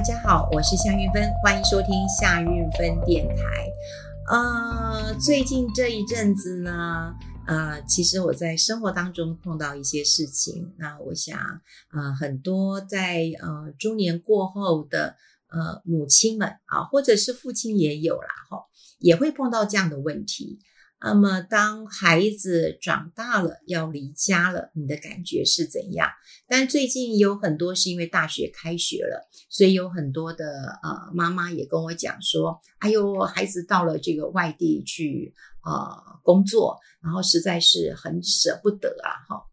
大家好，我是夏运芬，欢迎收听夏运芬电台。呃，最近这一阵子呢，呃，其实我在生活当中碰到一些事情，那我想，呃，很多在呃中年过后的呃母亲们啊，或者是父亲也有啦，哈，也会碰到这样的问题。那么，当孩子长大了，要离家了，你的感觉是怎样？但最近有很多是因为大学开学了，所以有很多的呃妈妈也跟我讲说：“哎呦，孩子到了这个外地去呃工作，然后实在是很舍不得啊！”哈。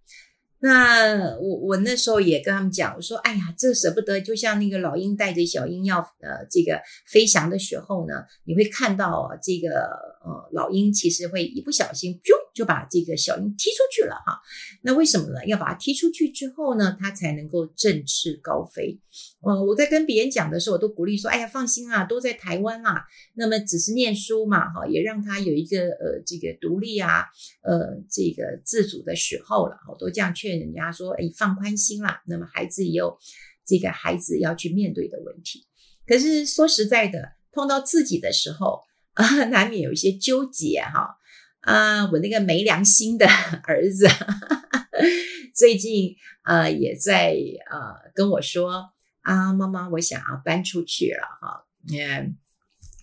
那我我那时候也跟他们讲，我说：“哎呀，这舍不得，就像那个老鹰带着小鹰要呃这个飞翔的时候呢，你会看到这个呃老鹰其实会一不小心，啾。”就把这个小鹰踢出去了哈，那为什么呢？要把它踢出去之后呢，它才能够振翅高飞。呃，我在跟别人讲的时候，我都鼓励说：“哎呀，放心啊，都在台湾啦。那么只是念书嘛，哈，也让他有一个呃这个独立啊，呃这个自主的时候了。我都这样劝人家说：哎，放宽心啦。那么孩子也有这个孩子要去面对的问题。可是说实在的，碰到自己的时候啊，难免有一些纠结哈。”啊，我那个没良心的 儿子，最近呃也在呃跟我说啊，妈妈，我想要搬出去了哈，嗯，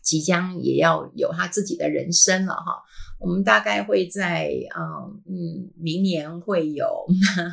即将也要有他自己的人生了哈。我们大概会在嗯嗯明年会有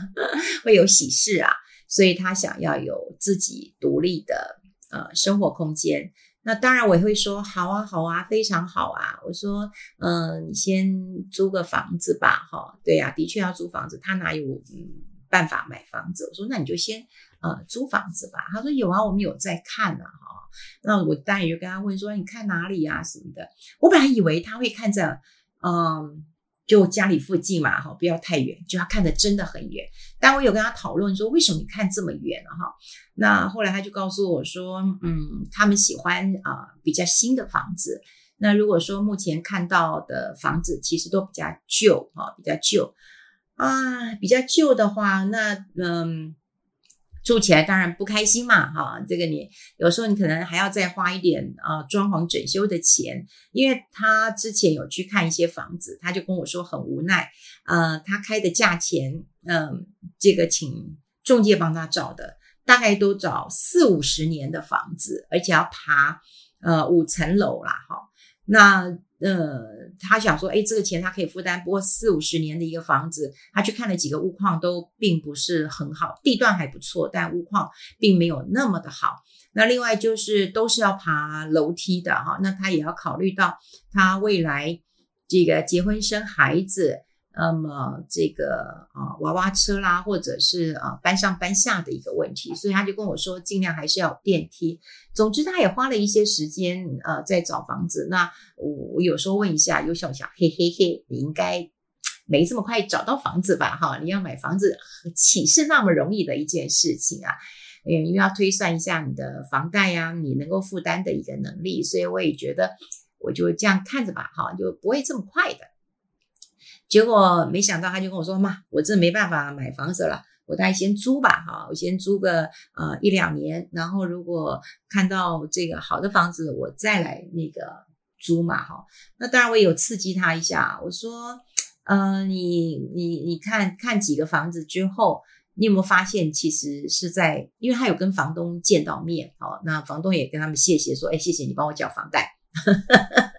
会有喜事啊，所以他想要有自己独立的呃生活空间。那当然，我也会说好啊，好啊，非常好啊。我说，嗯、你先租个房子吧，哈，对呀、的确要租房子，他哪有嗯办法买房子？我说，那你就先呃租房子吧。他说有啊，我们有在看啊，哈。那我当然就跟他问说，你看哪里啊什么的。我本来以为他会看着，嗯、就家里附近嘛，哈，不要太远，就要看得真的很远。但我有跟他讨论说，为什么你看这么远了哈？那后来他就告诉我说，嗯，他们喜欢啊、比较新的房子。那如果说目前看到的房子其实都比较旧哈，比较旧啊，比较旧的话，那嗯。住起来当然不开心嘛，哈，这个你有时候你可能还要再花一点啊装潢整修的钱，因为他之前有去看一些房子，他就跟我说很无奈，呃，他开的价钱，嗯、呃，这个请中介帮他找的，大概都找四五十年的房子，而且要爬呃五层楼啦，哈，那。呃，他想说，哎，这个钱他可以负担，不过四五十年的一个房子，他去看了几个屋况都并不是很好，地段还不错，但屋况并没有那么的好。那另外就是都是要爬楼梯的哈，那他也要考虑到他未来这个结婚生孩子。那么这个啊娃娃车啦，或者是啊搬上搬下的一个问题，所以他就跟我说，尽量还是要有电梯。总之，他也花了一些时间呃在找房子。那我我有时候问一下，有小小嘿嘿嘿，你应该没这么快找到房子吧？哈，你要买房子岂是那么容易的一件事情啊？嗯，因为要推算一下你的房贷呀，你能够负担的一个能力。所以我也觉得，我就这样看着吧，哈，就不会这么快的。结果没想到，他就跟我说：“妈，我这没办法买房子了，我大概先租吧，哈，我先租个呃一两年，然后如果看到这个好的房子，我再来那个租嘛，哈。那当然我也有刺激他一下，我说，呃，你你你看看几个房子之后，你有没有发现其实是在，因为他有跟房东见到面，哦，那房东也跟他们谢谢说，哎，谢谢你帮我缴房贷。”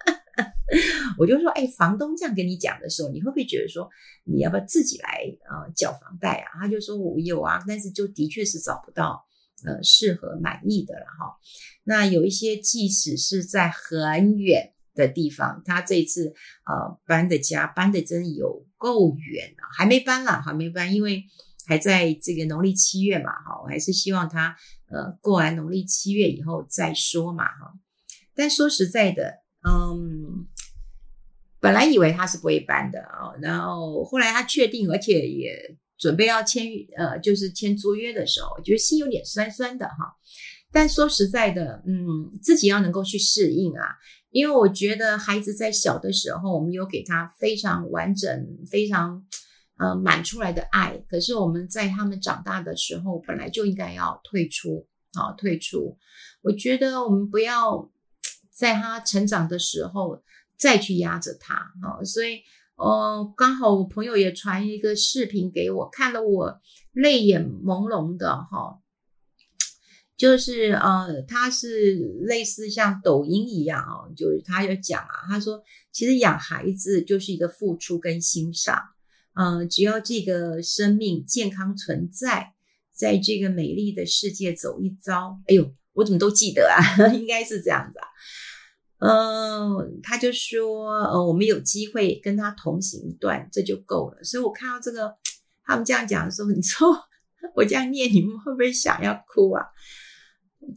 我就说，哎，房东这样跟你讲的时候，你会不会觉得说，你要不要自己来啊缴房贷啊？他就说我有啊，但是就的确是找不到呃适合满意的了哈。那有一些即使是在很远的地方，他这次呃搬的家搬的真有够远啊，还没搬啦，还没搬，因为还在这个农历七月嘛哈，我还是希望他呃过完农历七月以后再说嘛哈。但说实在的，嗯。本来以为他是不会搬的啊，然后后来他确定，而且也准备要签呃，就是签租约的时候，我觉得心有点酸酸的哈。但说实在的，嗯，自己要能够去适应啊，因为我觉得孩子在小的时候，我们有给他非常完整、非常呃满出来的爱，可是我们在他们长大的时候，本来就应该要退出啊，退出。我觉得我们不要在他成长的时候再去压着他啊，所以，哦，刚好我朋友也传一个视频给我，看了我泪眼朦胧的哈，就是呃，他是类似像抖音一样啊，就是他有讲啊，他说其实养孩子就是一个付出跟欣赏，嗯、只要这个生命健康存在，在这个美丽的世界走一遭，哎呦。我怎么都记得啊？应该是这样子啊。嗯，他就说，呃，我们有机会跟他同行一段，这就够了。所以我看到这个，他们这样讲的时候，你说我这样念，你们会不会想要哭啊？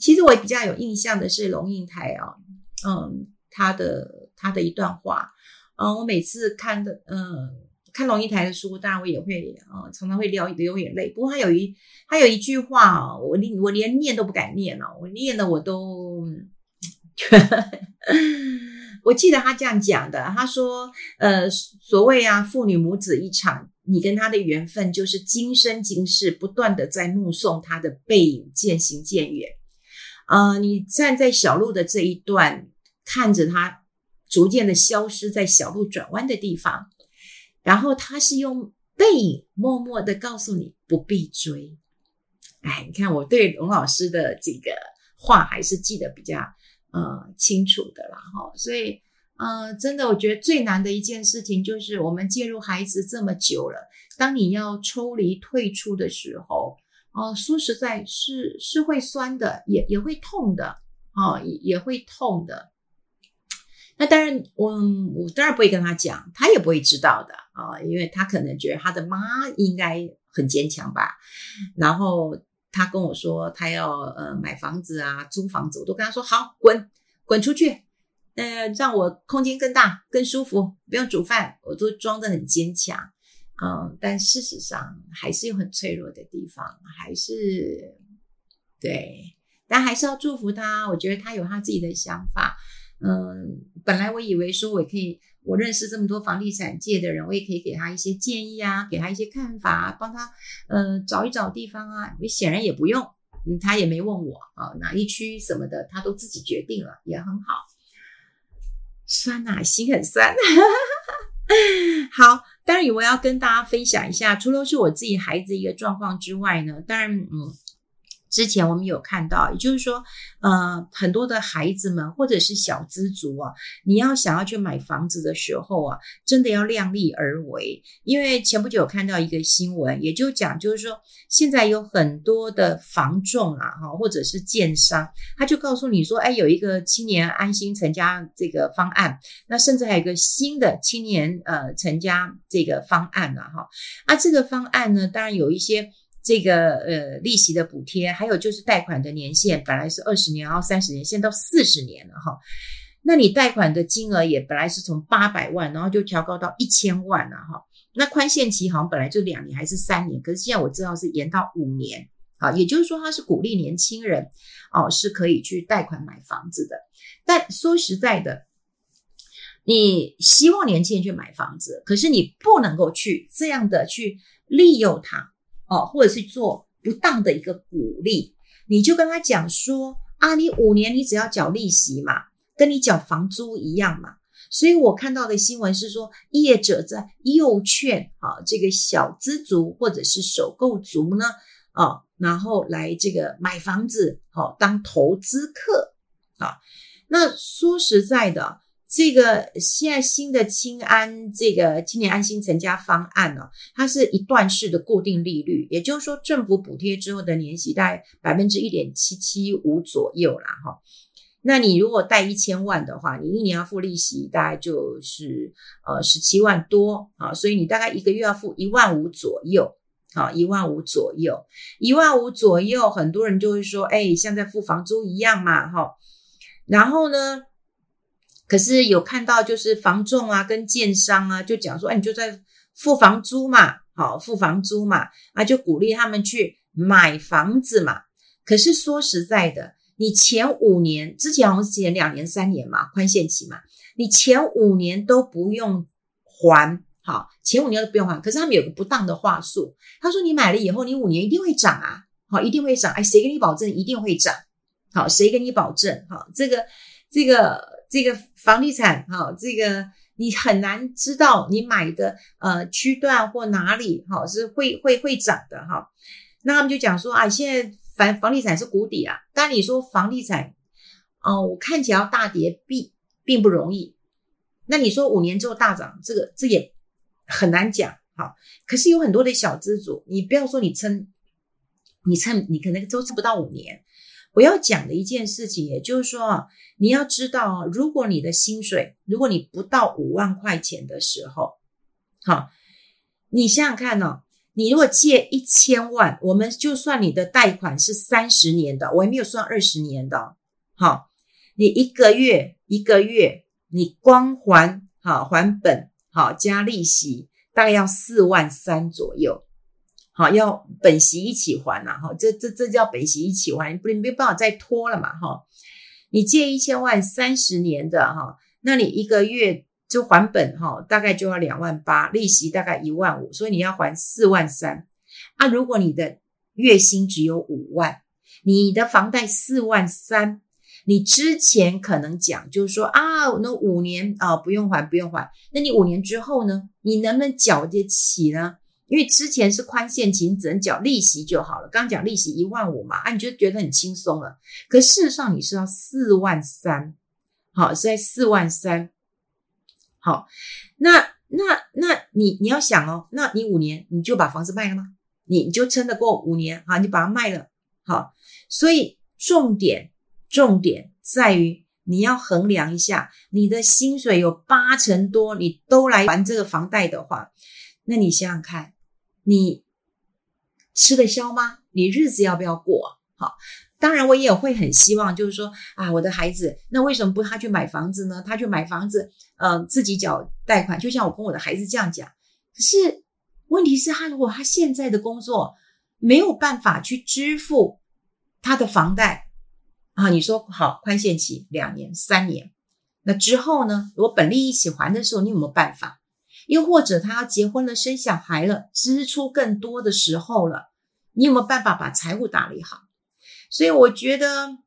其实我比较有印象的是龙应台哦，嗯，他的他的一段话，嗯，我每次看的，嗯。看龙应台的书，当然我也会啊、呃，常常会流流眼泪。不过他有一他有一句话，我连我连念都不敢念了，我念的我都，我记得他这样讲的，他说，呃，所谓啊，父女母子一场，你跟他的缘分就是今生今世不断的在目送他的背影渐行渐远，啊、你站在小路的这一段，看着他逐渐的消失在小路转弯的地方。然后他是用背影默默的告诉你不必追，哎，你看我对龙老师的这个话还是记得比较呃清楚的啦哈，所以呃真的我觉得最难的一件事情就是我们介入孩子这么久了，当你要抽离退出的时候，哦、说实在是是会酸的，也也会痛的啊、呃，也也会痛的。那当然，我我当然不会跟他讲，他也不会知道的啊，因为他可能觉得他的妈应该很坚强吧。然后他跟我说，他要呃买房子啊，租房子，我都跟他说好，滚滚出去，呃，让我空间更大、更舒服，不用煮饭，我都装得很坚强。嗯，但事实上还是有很脆弱的地方，还是对，但还是要祝福他。我觉得他有他自己的想法。嗯，本来我以为说我可以，我认识这么多房地产界的人，我也可以给他一些建议啊，给他一些看法，帮他嗯找一找地方啊。也显然也不用，嗯，他也没问我啊，哪一区什么的，他都自己决定了，也很好。酸呐、啊，心很酸。好，当然我要跟大家分享一下，除了是我自己孩子一个状况之外呢，当然嗯。之前我们有看到，也就是说，呃，很多的孩子们或者是小资族啊，你要想要去买房子的时候啊，真的要量力而为。因为前不久有看到一个新闻，也就讲，就是说现在有很多的房仲啊，哈，或者是建商，他就告诉你说，哎，有一个青年安心成家这个方案，那甚至还有一个新的青年呃成家这个方案了，哈。啊，这个方案呢，当然有一些。这个呃利息的补贴，还有就是贷款的年限，本来是二十年，然后三十年，现在到四十年了哈。那你贷款的金额也本来是从八百万，然后就调高到一千万了哈。那宽限期好像本来就两年还是三年，可是现在我知道是延到五年啊，也就是说它是鼓励年轻人哦是可以去贷款买房子的。但说实在的，你希望年轻人去买房子，可是你不能够去这样的去利诱他。哦，或者是做不当的一个鼓励，你就跟他讲说啊，你五年你只要缴利息嘛，跟你缴房租一样嘛。所以我看到的新闻是说，业者在诱劝啊这个小资族或者是首购族呢，啊，然后来这个买房子，好，当投资客啊。那说实在的。这个现在新的青安这个青年安心成家方案呢，它是一段式的固定利率，也就是说政府补贴之后的年息大概百分之一点七七五左右啦哈。那你如果贷一千万的话，你一年要付利息大概就是呃十七万多啊，所以你大概一个月要付一万五左右啊，一万五左右，一万五左右，很多人就会说，哎，像在付房租一样嘛哈。然后呢？可是有看到，就是房仲啊，跟建商啊，就讲说，哎，你就在付房租嘛，好，付房租嘛，啊，就鼓励他们去买房子嘛。可是说实在的，你前五年之前好像是前两年、三年嘛，宽限期嘛，你前五年都不用还，好，前五年都不用还。可是他们有个不当的话术，他说你买了以后，你五年一定会涨啊，好，一定会涨。哎，谁给你保证一定会涨？好，谁给你保证？好，这个这个这个房地产，哈，这个你很难知道你买的呃区段或哪里，哈，是会会会涨的，哈。那他们就讲说，啊，现在房房地产是谷底啊。但你说房地产，哦，我看起来要大跌并并不容易。那你说五年之后大涨，这个这也很难讲。哈，可是有很多的小资族，你不要说你撑，你撑，你可能都撑不到五年。我要讲的一件事情，也就是说啊，你要知道，如果你的薪水，如果你不到五万块钱的时候，好，你想想看哦，你如果借一千万，我们就算你的贷款是三十年的，我也没有算二十年的，好，你一个月一个月，你光还好还本好加利息。大概要四万三左右，好，要本息一起还呐，哈，这这这叫本息一起还，不，你没办法再拖了嘛，哈，你借一千万三十年的哈，那你一个月就还本哈，大概就要两万八，利息大概一万五，所以你要还四万三。啊，如果你的月薪只有五万，你的房贷四万三。你之前可能讲就是说啊，那五年啊不用还不用还，那你五年之后呢？你能不能缴得起呢？因为之前是宽限期，你只能缴利息就好了。刚刚讲利息一万五嘛，啊，你就觉得很轻松了。可事实上你是要四万三，好，是在四万三。好，那那那你你要想哦，那你五年你就把房子卖了吗？你你就撑得过五年啊？你把它卖了，好，所以重点。重点在于你要衡量一下，你的薪水有八成多，你都来还这个房贷的话，那你想想看，你吃得消吗？你日子要不要过？好，当然我也会很希望，就是说啊，我的孩子，那为什么不他去买房子呢？他去买房子，呃，自己缴贷款，就像我跟我的孩子这样讲。可是问题是，他如果他现在的工作没有办法去支付他的房贷。啊，你说好宽限期两年、三年，那之后呢？如果本利一起还的时候，你有没有办法？又或者他要结婚了、生小孩了，支出更多的时候了，你有没有办法把财务打理好？所以我觉得，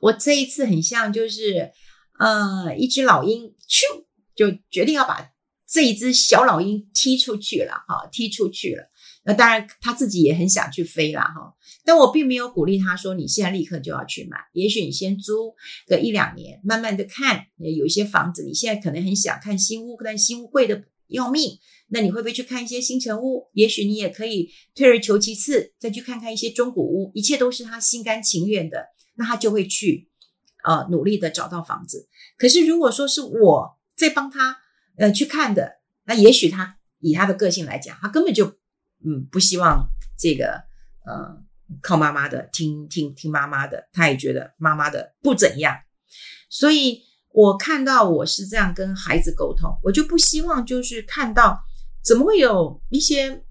我这一次很像就是，呃，一只老鹰，咻，就决定要把这一只小老鹰踢出去了，哈，踢出去了。那当然，他自己也很想去飞啦，哈。但我并没有鼓励他说，你现在立刻就要去买。也许你先租个一两年，慢慢的看。有一些房子，你现在可能很想看新屋，但新屋贵的要命。那你会不会去看一些新城屋？也许你也可以退而求其次，再去看看一些中古屋。一切都是他心甘情愿的，那他就会去，呃，努力的找到房子。可是如果说是我在帮他，呃，去看的，那也许他以他的个性来讲，他根本就。嗯，不希望这个呃靠妈妈的，听听听妈妈的，他也觉得妈妈的不怎样，所以我看到我是这样跟孩子沟通，我就不希望就是看到怎么会有一些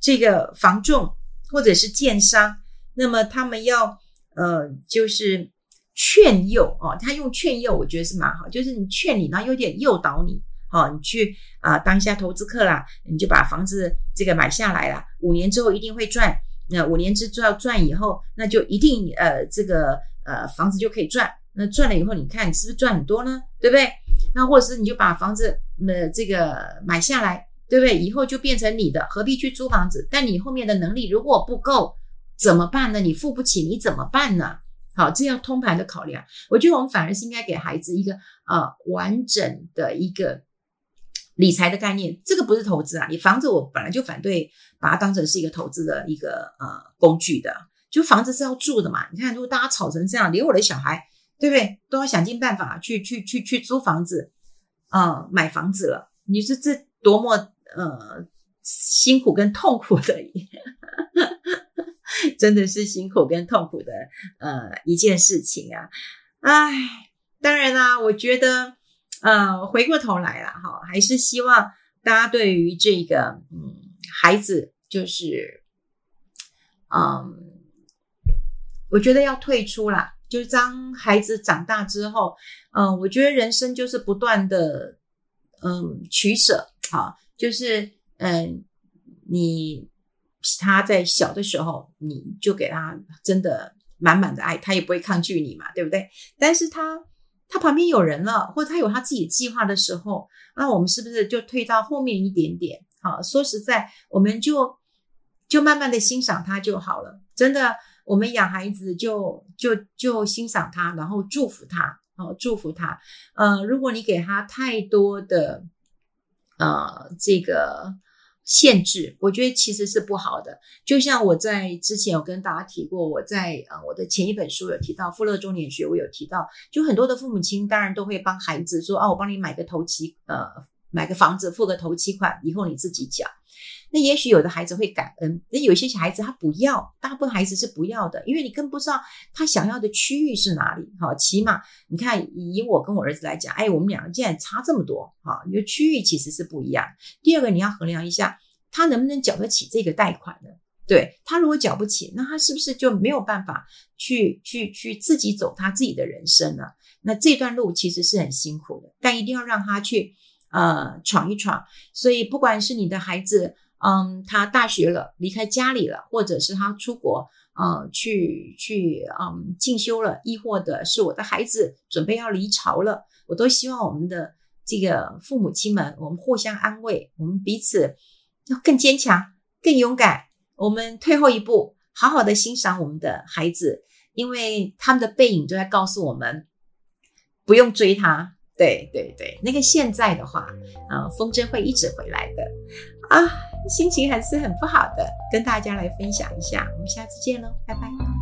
这个房仲或者是建商，那么他们要呃就是劝诱哦，他用劝诱，我觉得是蛮好，就是你劝你，然后有点诱导你。好，你去啊，当一下投资客啦，你就把房子这个买下来了，五年之后一定会赚。那五年之后要赚以后，那就一定呃，这个呃房子就可以赚。那赚了以后，你看你是不是赚很多呢？对不对？那或者是你就把房子呃这个买下来，对不对？以后就变成你的，何必去租房子？但你后面的能力如果不够，怎么办呢？你付不起，你怎么办呢？好，这样通盘的考量，我觉得我们反而是应该给孩子一个啊完整的一个。理财的概念，这个不是投资啊！你房子我本来就反对把它当成是一个投资的一个呃工具的，就房子是要住的嘛。你看，如果大家吵成这样，连我的小孩，对不对，都要想尽办法去去去去租房子啊、买房子了。你说这多么呃辛苦跟痛苦的，真的是辛苦跟痛苦的呃一件事情啊！唉，当然啦，我觉得。呃，回过头来了哈，还是希望大家对于这个嗯孩子，就是嗯，我觉得要退出啦。就是当孩子长大之后，嗯，我觉得人生就是不断的嗯取舍，好，就是嗯你他在小的时候，你就给他真的满满的爱，他也不会抗拒你嘛，对不对？但是他他旁边有人了，或者他有他自己计划的时候，那我们是不是就退到后面一点点？好，说实在，我们就就慢慢的欣赏他就好了。真的，我们养孩子就就就欣赏他，然后祝福他，好，祝福他。呃，如果你给他太多的呃这个。限制，我觉得其实是不好的。就像我在之前有跟大家提过，我在呃我的前一本书有提到《富乐中年学》，我有提到，就很多的父母亲当然都会帮孩子说啊，我帮你买个头期，呃，买个房子，付个头期款，以后你自己缴。那也许有的孩子会感恩，那有些小孩子他不要，大部分孩子是不要的，因为你更不知道他想要的区域是哪里。哈，起码你看，以我跟我儿子来讲，哎，我们两个竟然差这么多，哈，你的区域其实是不一样。第二个，你要衡量一下他能不能缴得起这个贷款呢？对，他如果缴不起，那他是不是就没有办法去去去自己走他自己的人生呢？那这段路其实是很辛苦的，但一定要让他去呃闯一闯。所以，不管是你的孩子。嗯，他大学了，离开家里了，或者是他出国，呃，去去嗯进修了，亦或者是我的孩子准备要离巢了，我都希望我们的这个父母亲们，我们互相安慰，我们彼此要更坚强、更勇敢。我们退后一步，好好的欣赏我们的孩子，因为他们的背影都在告诉我们，不用追他。对对对，那个现在的话，呃，风筝会一直回来的啊。心情还是很不好的，跟大家来分享一下。我们下次见喽，拜拜。